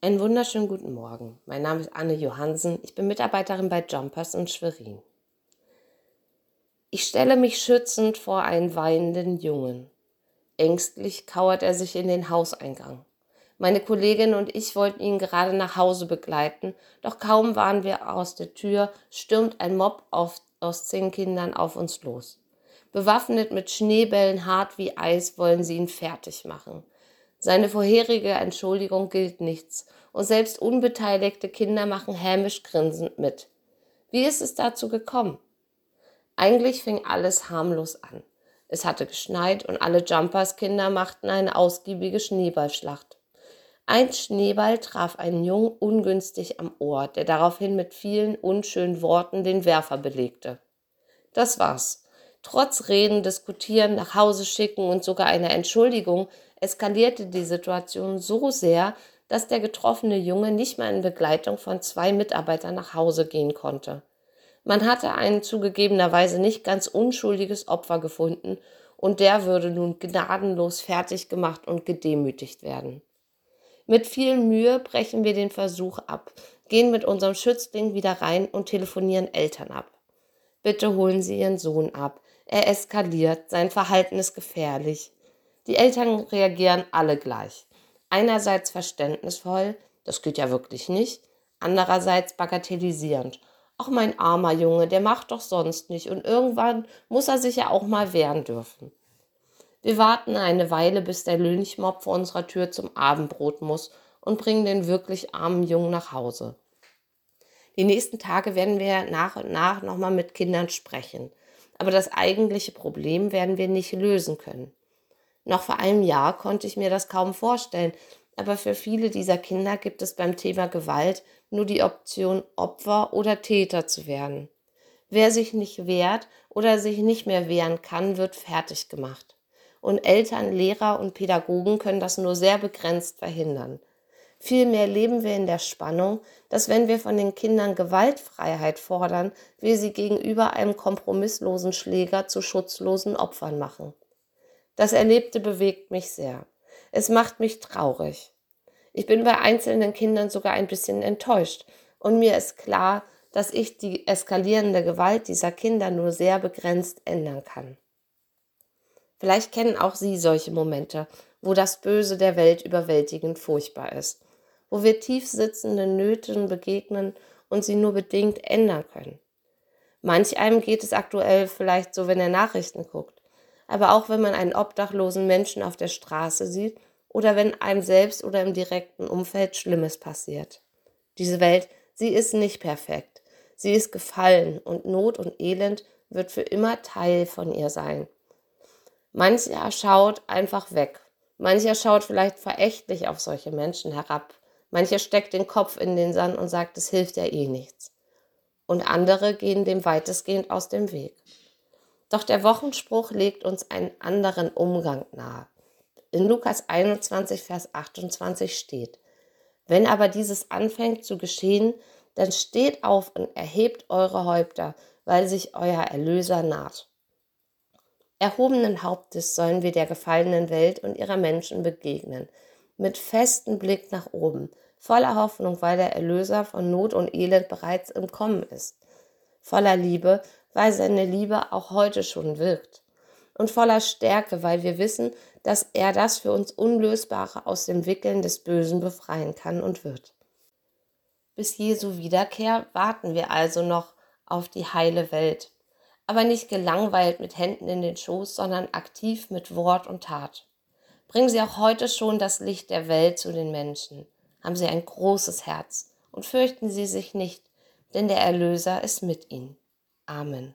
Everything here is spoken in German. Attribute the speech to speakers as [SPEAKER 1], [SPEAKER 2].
[SPEAKER 1] Einen wunderschönen guten Morgen. Mein Name ist Anne Johansen. Ich bin Mitarbeiterin bei Jumpers in Schwerin. Ich stelle mich schützend vor einen weinenden Jungen. Ängstlich kauert er sich in den Hauseingang. Meine Kollegin und ich wollten ihn gerade nach Hause begleiten, doch kaum waren wir aus der Tür, stürmt ein Mob auf, aus zehn Kindern auf uns los. Bewaffnet mit Schneebällen hart wie Eis wollen sie ihn fertig machen. Seine vorherige Entschuldigung gilt nichts und selbst unbeteiligte Kinder machen hämisch grinsend mit. Wie ist es dazu gekommen? Eigentlich fing alles harmlos an. Es hatte geschneit und alle Jumpers Kinder machten eine ausgiebige Schneeballschlacht. Ein Schneeball traf einen Jungen ungünstig am Ohr, der daraufhin mit vielen unschönen Worten den Werfer belegte. Das war's. Trotz Reden, Diskutieren, nach Hause schicken und sogar einer Entschuldigung eskalierte die Situation so sehr, dass der getroffene Junge nicht mehr in Begleitung von zwei Mitarbeitern nach Hause gehen konnte. Man hatte ein zugegebenerweise nicht ganz unschuldiges Opfer gefunden und der würde nun gnadenlos fertig gemacht und gedemütigt werden. Mit viel Mühe brechen wir den Versuch ab, gehen mit unserem Schützling wieder rein und telefonieren Eltern ab. Bitte holen Sie Ihren Sohn ab. Er eskaliert, sein Verhalten ist gefährlich. Die Eltern reagieren alle gleich. Einerseits verständnisvoll, das geht ja wirklich nicht, andererseits bagatellisierend. Auch mein armer Junge, der macht doch sonst nicht und irgendwann muss er sich ja auch mal wehren dürfen. Wir warten eine Weile, bis der Lynchmob vor unserer Tür zum Abendbrot muss und bringen den wirklich armen Jungen nach Hause. Die nächsten Tage werden wir nach und nach nochmal mit Kindern sprechen. Aber das eigentliche Problem werden wir nicht lösen können. Noch vor einem Jahr konnte ich mir das kaum vorstellen, aber für viele dieser Kinder gibt es beim Thema Gewalt nur die Option, Opfer oder Täter zu werden. Wer sich nicht wehrt oder sich nicht mehr wehren kann, wird fertig gemacht. Und Eltern, Lehrer und Pädagogen können das nur sehr begrenzt verhindern. Vielmehr leben wir in der Spannung, dass wenn wir von den Kindern Gewaltfreiheit fordern, wir sie gegenüber einem kompromisslosen Schläger zu schutzlosen Opfern machen. Das Erlebte bewegt mich sehr. Es macht mich traurig. Ich bin bei einzelnen Kindern sogar ein bisschen enttäuscht und mir ist klar, dass ich die eskalierende Gewalt dieser Kinder nur sehr begrenzt ändern kann. Vielleicht kennen auch Sie solche Momente, wo das Böse der Welt überwältigend furchtbar ist, wo wir tief sitzenden Nöten begegnen und sie nur bedingt ändern können. Manch einem geht es aktuell vielleicht so, wenn er Nachrichten guckt aber auch wenn man einen obdachlosen Menschen auf der Straße sieht oder wenn einem selbst oder im direkten Umfeld Schlimmes passiert. Diese Welt, sie ist nicht perfekt. Sie ist gefallen und Not und Elend wird für immer Teil von ihr sein. Mancher schaut einfach weg. Mancher schaut vielleicht verächtlich auf solche Menschen herab. Mancher steckt den Kopf in den Sand und sagt, es hilft ja eh nichts. Und andere gehen dem weitestgehend aus dem Weg. Doch der Wochenspruch legt uns einen anderen Umgang nahe. In Lukas 21, Vers 28 steht, wenn aber dieses anfängt zu geschehen, dann steht auf und erhebt eure Häupter, weil sich euer Erlöser naht. Erhobenen Hauptes sollen wir der gefallenen Welt und ihrer Menschen begegnen, mit festem Blick nach oben, voller Hoffnung, weil der Erlöser von Not und Elend bereits im Kommen ist, voller Liebe, weil seine Liebe auch heute schon wirkt. Und voller Stärke, weil wir wissen, dass er das für uns Unlösbare aus dem Wickeln des Bösen befreien kann und wird. Bis Jesu Wiederkehr warten wir also noch auf die heile Welt, aber nicht gelangweilt mit Händen in den Schoß, sondern aktiv mit Wort und Tat. Bringen Sie auch heute schon das Licht der Welt zu den Menschen. Haben Sie ein großes Herz und fürchten Sie sich nicht, denn der Erlöser ist mit Ihnen. Amen.